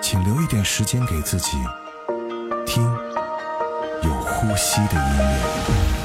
请留一点时间给自己听有呼吸的音乐。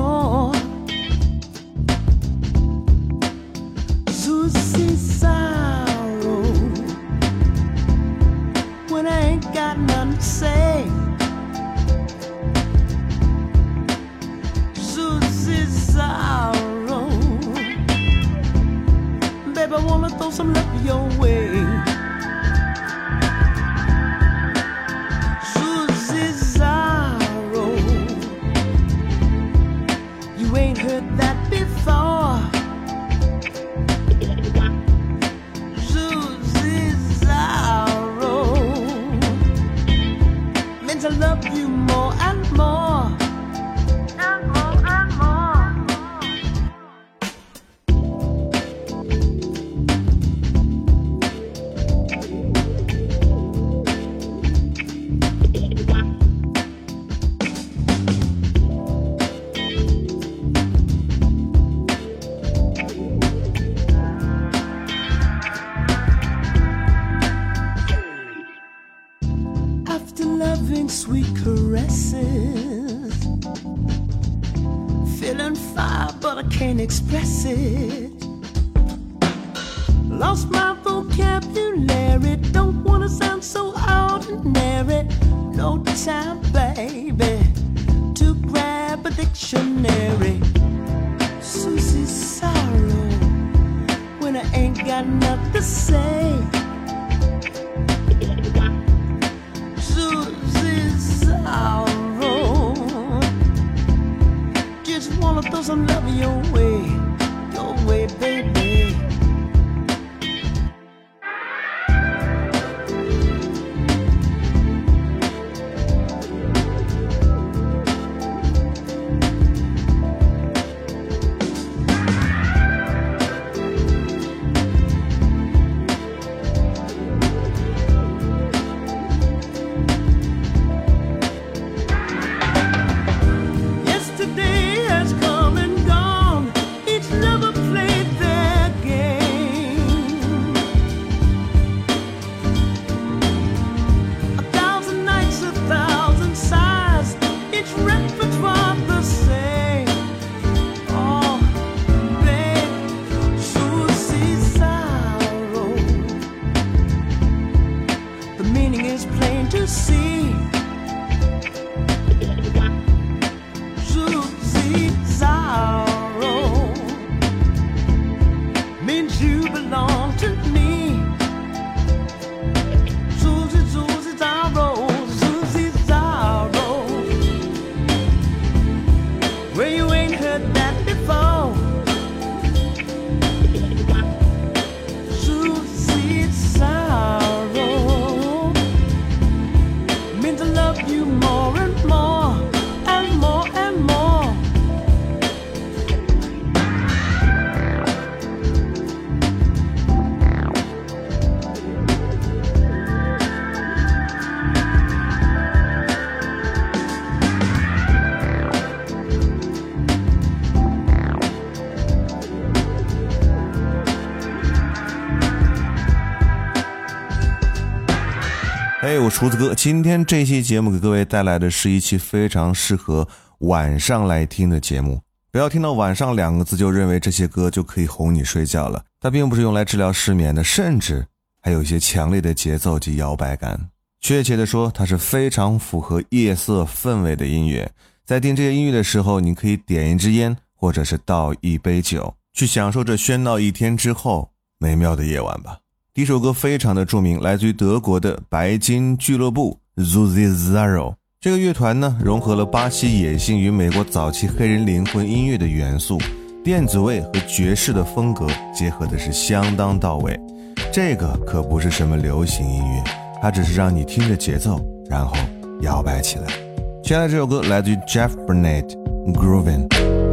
know can't express it. 胡子哥今天这期节目给各位带来的是一期非常适合晚上来听的节目不要听到晚上两个字就认为这些歌就可以哄你睡觉了它并不是用来治疗失眠的甚至还有一些强烈的节奏及摇摆感。确切的说它是非常符合夜色氛围的音乐。在听这些音乐。的时候你可以点一支烟或者是倒一杯酒去享受这喧闹一天之后美妙的夜晚吧第一首歌非常的著名，来自于德国的白金俱乐部 Zuzi Zero。这个乐团呢，融合了巴西野性与美国早期黑人灵魂音乐的元素，电子味和爵士的风格结合的是相当到位。这个可不是什么流行音乐，它只是让你听着节奏，然后摇摆起来。接下来这首歌来自于 Jeff Burnett，Groovin'。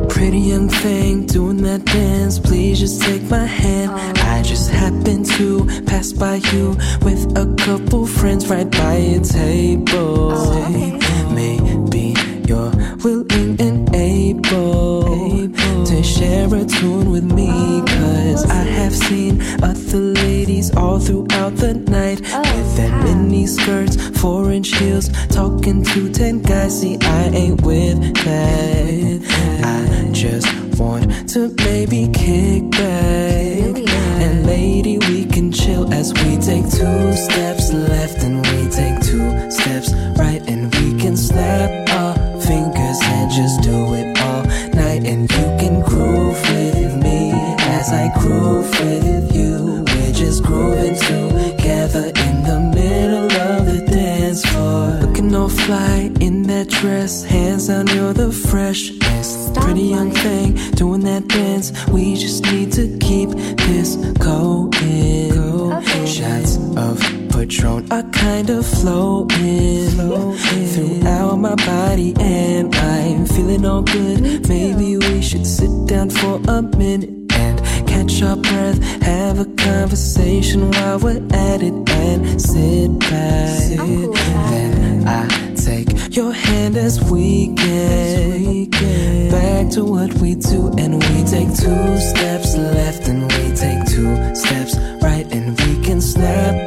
Pretty young thing doing that dance, please just take my hand. I just happened to pass by you with a couple friends right by a table. Oh, Maybe you're willing and able to share a tune with me. Cause I have seen other ladies all throughout the night oh, with their mini skirts, four inch heels, talking to ten guys. See, I ain't with that. I just want to maybe kick back. And lady, we can chill as we take two steps left and we take two steps right. And we can snap our fingers and just do it all night. And you can groove with me as I groove with you. We're just grooving together in the middle of the dance floor. Looking all fly in that dress, hands down, you're the freshest. Pretty young thing doing that dance. We just need to keep this going. Shots of Patron are kind of flowing throughout my body, and I'm feeling all good. Maybe we should sit down for a minute and catch our breath, have a conversation while we're at it, and sit back. Then I your hand as we get back to what we do, and we take two steps left, and we take two steps right, and we can snap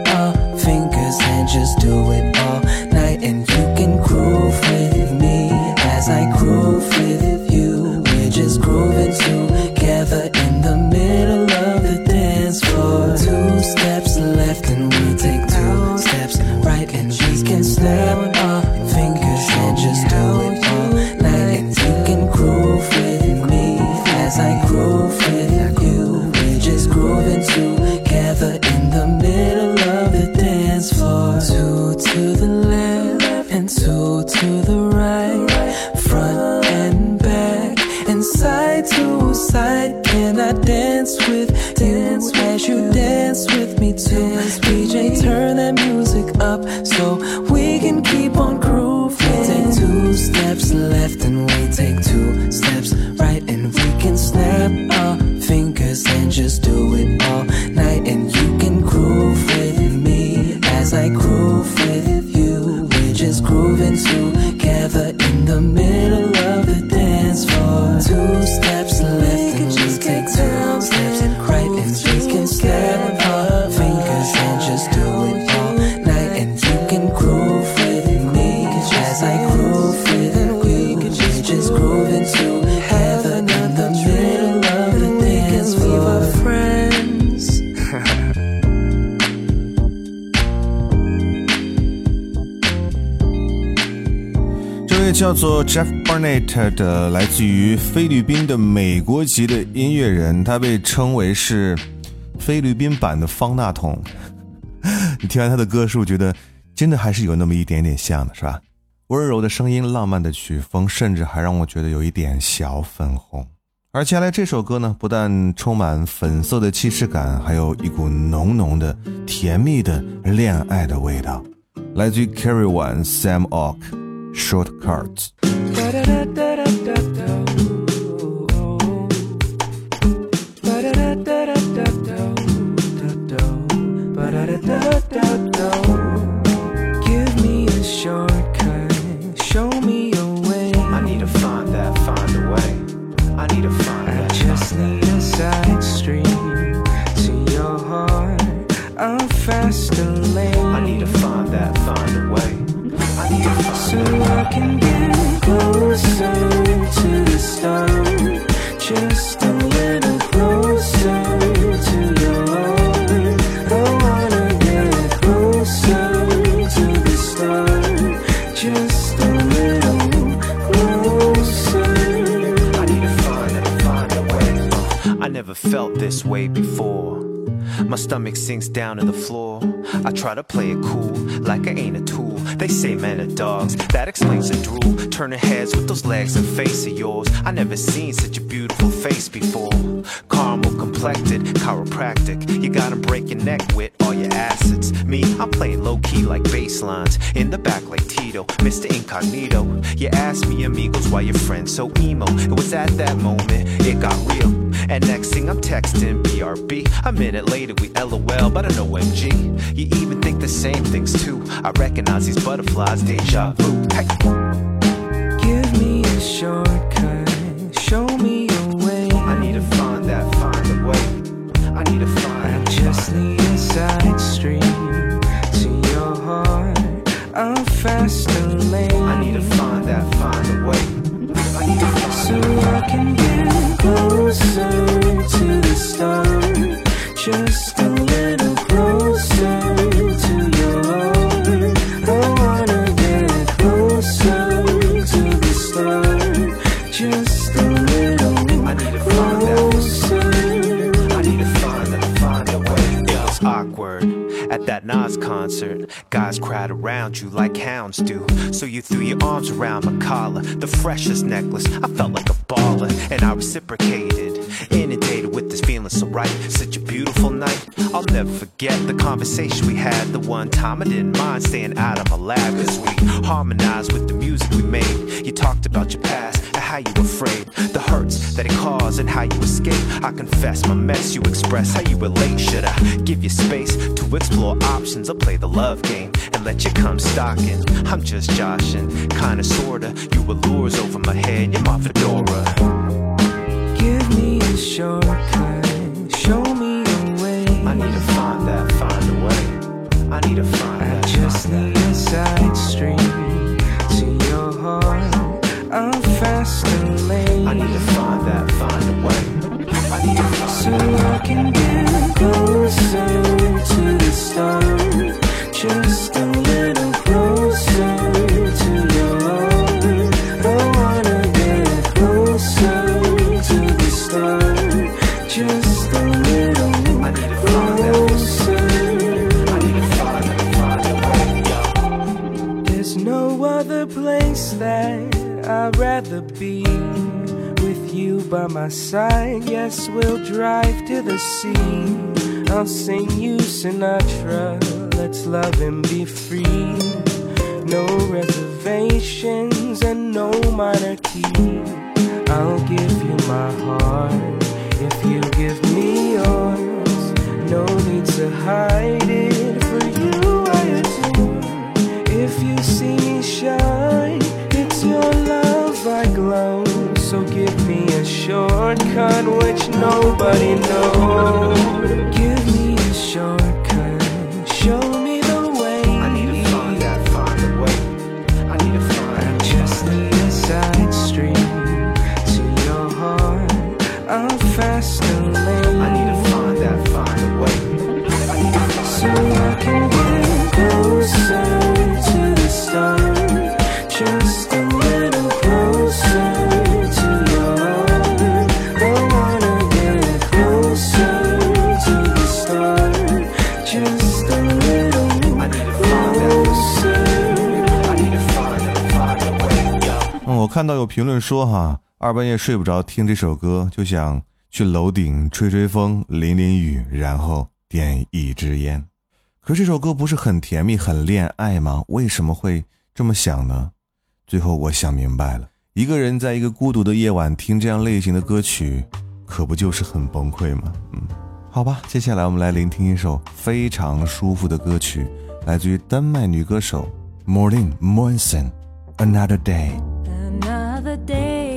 做 Jeff Barnett 的来自于菲律宾的美国籍的音乐人，他被称为是菲律宾版的方大同。你听完他的歌，是不是觉得真的还是有那么一点点像的，是吧？温柔的声音，浪漫的曲风，甚至还让我觉得有一点小粉红。而接下来这首歌呢，不但充满粉色的气势感，还有一股浓浓的甜蜜的恋爱的味道，来自于 Carry One Sam Ock Shortcuts。way before stomach sinks down to the floor. I try to play it cool, like I ain't a tool. They say men are dogs, that explains the drool. Turning heads with those legs and face of yours. I never seen such a beautiful face before. Caramel complected, chiropractic. You got 'em break your neck with all your assets. Me, I'm playing low key like bass lines. In the back like Tito, Mr. Incognito. You asked me, amigos, why your friend's so emo. It was at that moment it got real. And next thing I'm texting BRB. A minute later we LOL, but I know MG. You even think the same things too. I recognize these butterflies, deja vu. Hey. Give me a shortcut, show me a way. I need to find that, find a way. I need to around you like hounds do. So you threw your arms around my collar, the freshest necklace. I felt like a baller, and I reciprocated. Inundated with this feeling so right, such a beautiful night. I'll never forget the conversation we had. The one time I didn't mind staying out of my lab, cause we harmonized with the music we made. You talked about your past and how you were afraid, and how you escape. I confess my mess, you express how you relate. Should I give you space to explore options or play the love game and let you come stalking? I'm just joshing, kinda sorta. You allures over my head, you're my fedora. Give me a shortcut, show me a way. I need to find that, find a way. I need to find I that. just find need a side street to your heart. I'm can get closer to drive to the sea. I'll sing you Sinatra. Let's love and be free. No reservations and no minor key. I'll give you my heart if you give me yours. No need to hide it shortcut which nobody knows. 说哈，二半夜睡不着，听这首歌就想去楼顶吹吹风、淋淋雨，然后点一支烟。可这首歌不是很甜蜜、很恋爱吗？为什么会这么想呢？最后我想明白了，一个人在一个孤独的夜晚听这样类型的歌曲，可不就是很崩溃吗？嗯，好吧，接下来我们来聆听一首非常舒服的歌曲，来自于丹麦女歌手 Morlin Monsen，《Another Day》。Another day,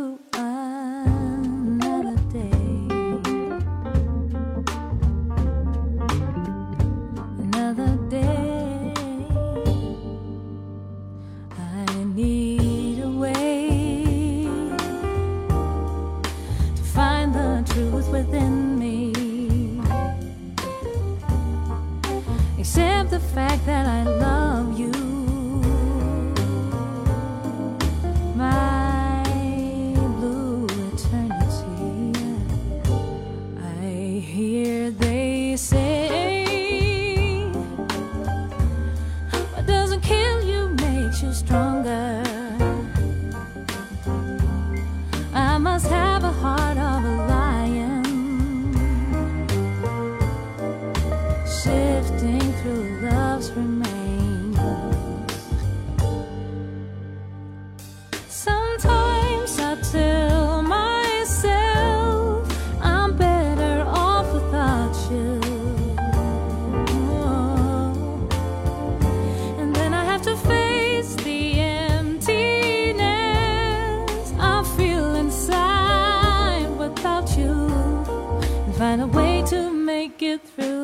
through another through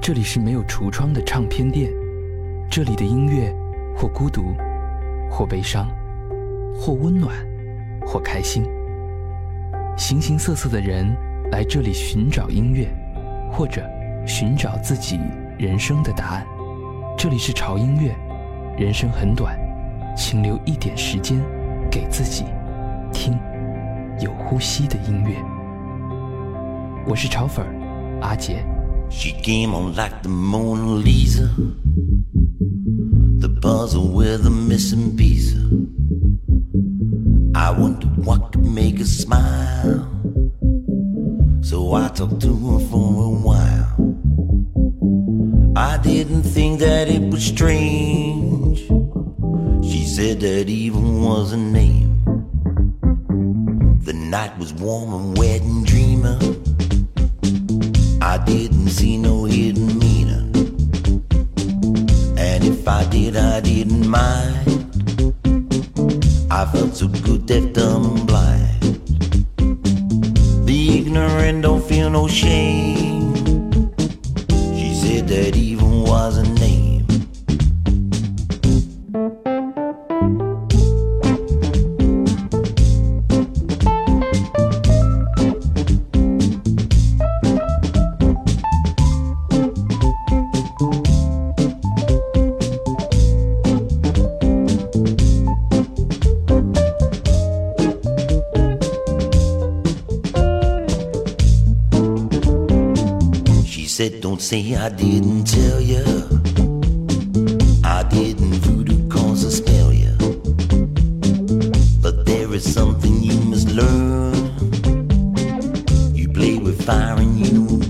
这里是没有橱窗的唱片店，这里的音乐或孤独，或悲伤，或温暖，或开心。形形色色的人来这里寻找音乐，或者寻找自己人生的答案。这里是潮音乐，人生很短，请留一点时间给自己，听有呼吸的音乐。我是潮粉阿杰。She came on like the Mona Lisa, the puzzle with a missing piece. I wondered what could make her smile, so I talked to her for a while. I didn't think that it was strange. She said that even was a name. The night was warm and wet and dreaming. I didn't see no hidden meaning. And if I did, I didn't mind. I felt so good that and blind. The ignorant don't feel no shame. She said that even was I didn't tell you. I didn't voodoo cause a spell you. But there is something you must learn. You play with fire and you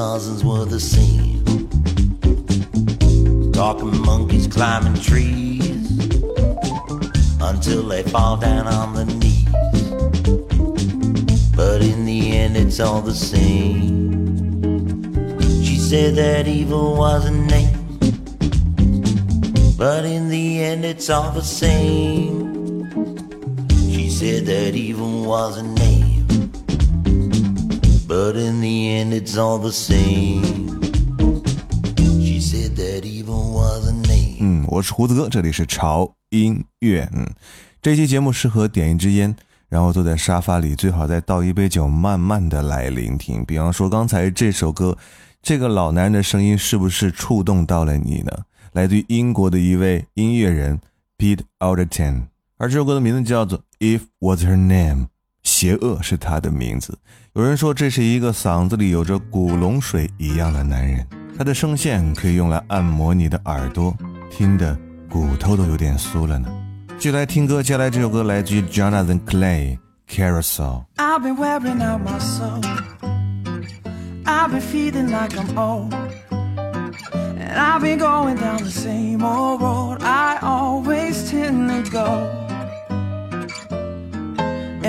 Tarzans were the same. Talking monkeys climbing trees until they fall down on their knees. But in the end, it's all the same. She said that evil was a name, but in the end, it's all the same. She said that evil was a name, it's all the same. She said that evil was a name. 嗯，我是胡子哥，这里是潮音乐。嗯，这期节目适合点一支烟，然后坐在沙发里，最好再倒一杯酒，慢慢的来聆听。比方说刚才这首歌，这个老男人的声音是不是触动到了你呢？来自于英国的一位音乐人 Pete Alderton，而这首歌的名字叫做《If Was Her Name》，邪恶是他的名字。有人说这是一个嗓子里有着古龙水一样的男人，他的声线可以用来按摩你的耳朵，听得骨头都有点酥了呢。继续来听歌，接下来这首歌来自于 Jonathan Clay Carousel。I've been wearing out my soul. I've been feeling like I'm old. And I've been going down the same old road I always tend to go.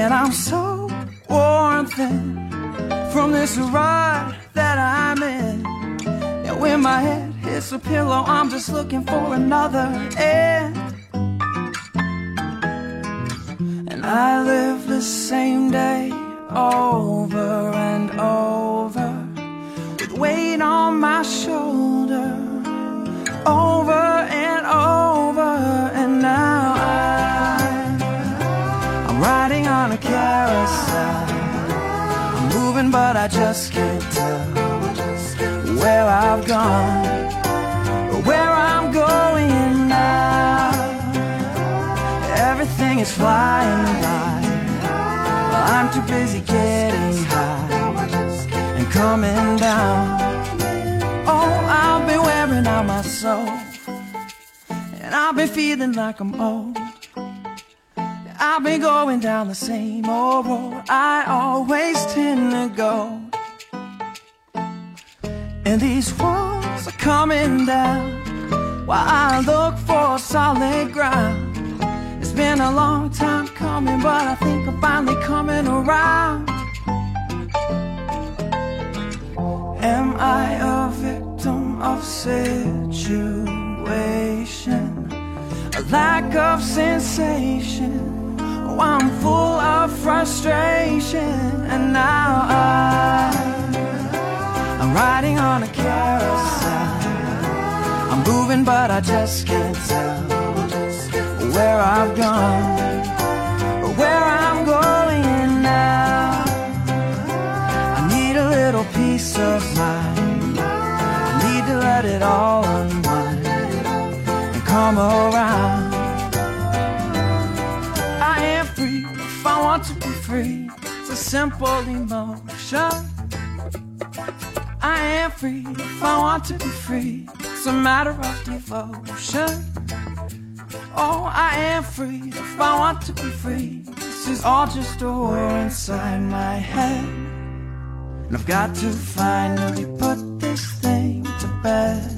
And I'm so worn thin from this ride that I'm in. And when my head hits the pillow, I'm just looking for another end. And I live the same day over and over with weight on my shoulder over is flying by. I'm too busy getting high and coming down. Oh, I've been wearing out my soul. And I've been feeling like I'm old. I've been going down the same old road I always tend to go. And these walls are coming down while I look for solid ground. It's been a long time coming, but I think I'm finally coming around. Am I a victim of situation? A lack of sensation? Oh, I'm full of frustration, and now I, I'm riding on a carousel. I'm moving, but I just can't tell I've gone or where I'm going now. I need a little peace of mind. I need to let it all unwind and come around. I am free if I want to be free. It's a simple emotion. I am free if I want to be free. It's a matter of devotion. Oh, I am free if I want to be free. This is all just a war inside my head. And I've got to finally put this thing to bed.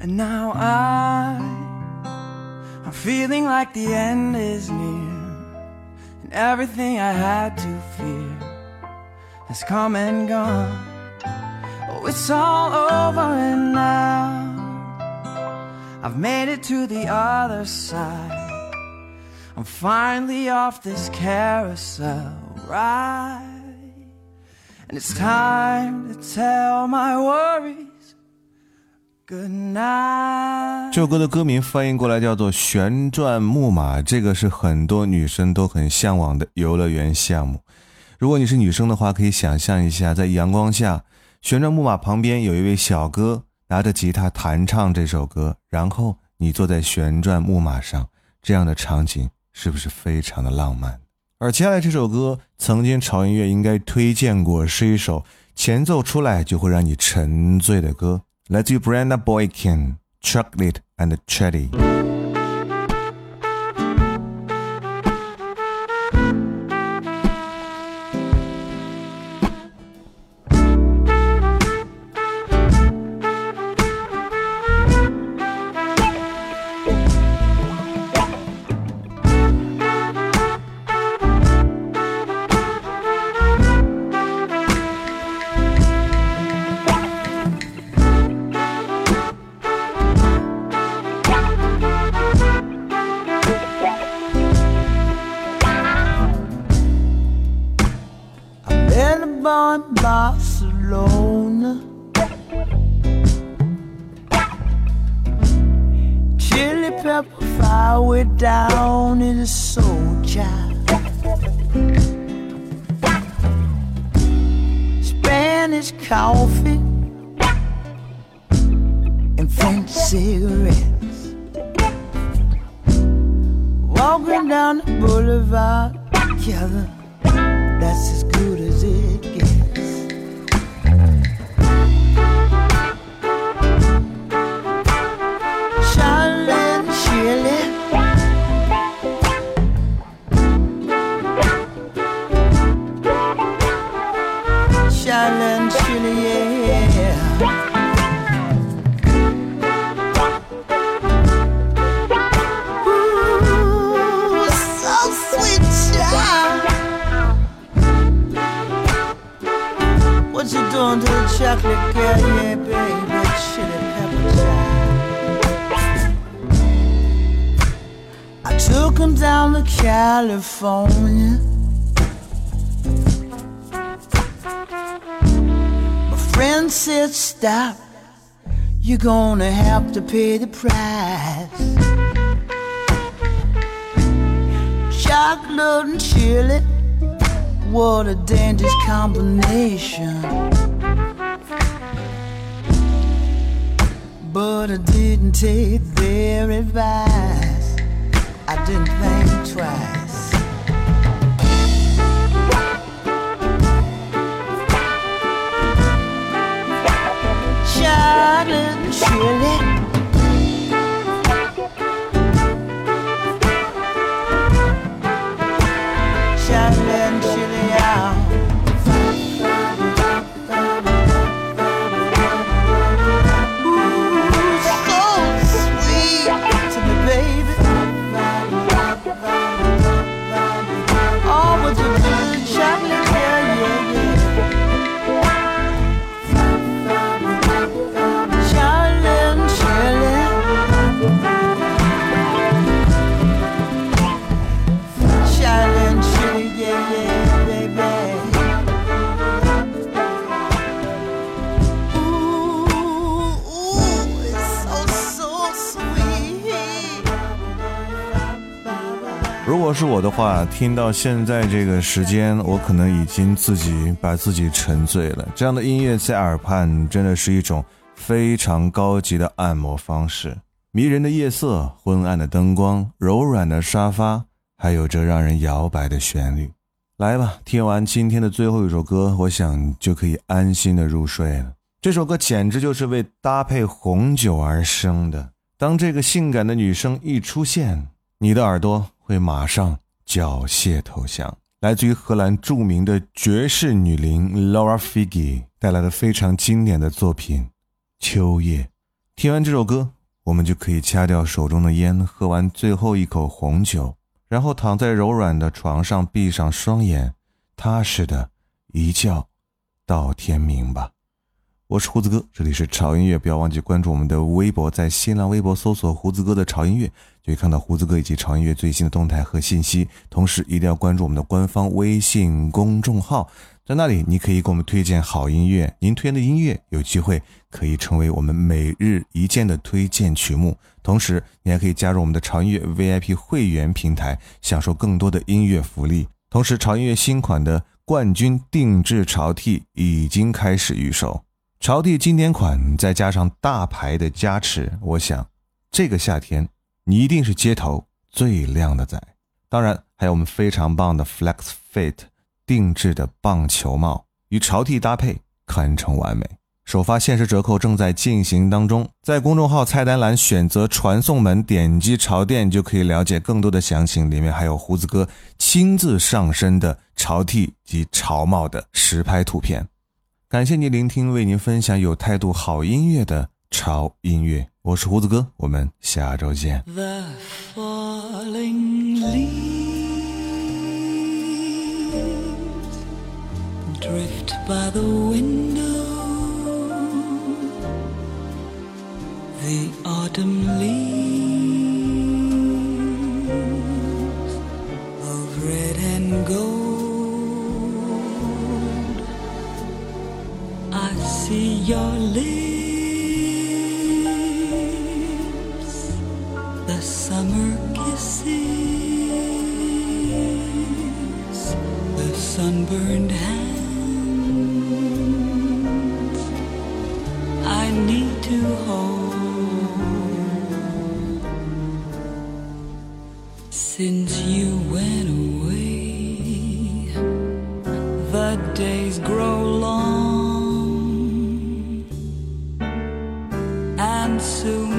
And now I, I'm feeling like the end is near. And everything I had to fear has come and gone. Oh, it's all over and now. I've made it to the other side. I'm finally off this carousel ride. And it's time to tell my worries good night. 这首歌的歌名翻译过来叫做《旋转木马》，这个是很多女生都很向往的游乐园项目。如果你是女生的话，可以想象一下，在阳光下，旋转木马旁边有一位小哥拿着吉他弹唱这首歌，然后你坐在旋转木马上，这样的场景是不是非常的浪漫？而接下来这首歌，曾经潮音乐应该推荐过，是一首前奏出来就会让你沉醉的歌，来自于 Brenda Boykin，《Chocolate and Cherry》。California. My friend said, Stop, you're gonna have to pay the price. Chocolate and chili. What a dangerous combination. But I didn't take their advice. I didn't think twice. 血泪。我的话，听到现在这个时间，我可能已经自己把自己沉醉了。这样的音乐在耳畔，真的是一种非常高级的按摩方式。迷人的夜色，昏暗的灯光，柔软的沙发，还有这让人摇摆的旋律。来吧，听完今天的最后一首歌，我想就可以安心的入睡了。这首歌简直就是为搭配红酒而生的。当这个性感的女生一出现，你的耳朵会马上缴械投降。来自于荷兰著名的爵士女伶 Laura Figi 带来的非常经典的作品《秋夜》。听完这首歌，我们就可以掐掉手中的烟，喝完最后一口红酒，然后躺在柔软的床上，闭上双眼，踏实的一觉到天明吧。我是胡子哥，这里是潮音乐，不要忘记关注我们的微博，在新浪微博搜索“胡子哥的潮音乐”，就可以看到胡子哥以及潮音乐最新的动态和信息。同时，一定要关注我们的官方微信公众号，在那里你可以给我们推荐好音乐，您推荐的音乐有机会可以成为我们每日一见的推荐曲目。同时，你还可以加入我们的潮音乐 VIP 会员平台，享受更多的音乐福利。同时，潮音乐新款的冠军定制潮 T 已经开始预售。潮 T 经典款，再加上大牌的加持，我想这个夏天你一定是街头最靓的仔。当然，还有我们非常棒的 Flex Fit 定制的棒球帽，与潮 T 搭配堪称完美。首发限时折扣正在进行当中，在公众号菜单栏选择传送门，点击潮店就可以了解更多的详情。里面还有胡子哥亲自上身的潮 T 及潮帽的实拍图片。感谢您聆听，为您分享有态度好音乐的潮音乐。我是胡子哥，我们下周见。The falling leaves drift by the window. The autumn leaves of red and gold. See your lips, the summer kisses, the sunburned hands. I need to hold. Since you went away, the days grow long, soon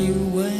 you went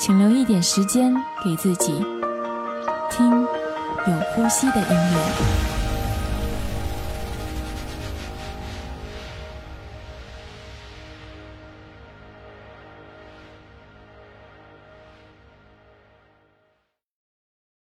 请留一点时间给自己，听有呼吸的音乐。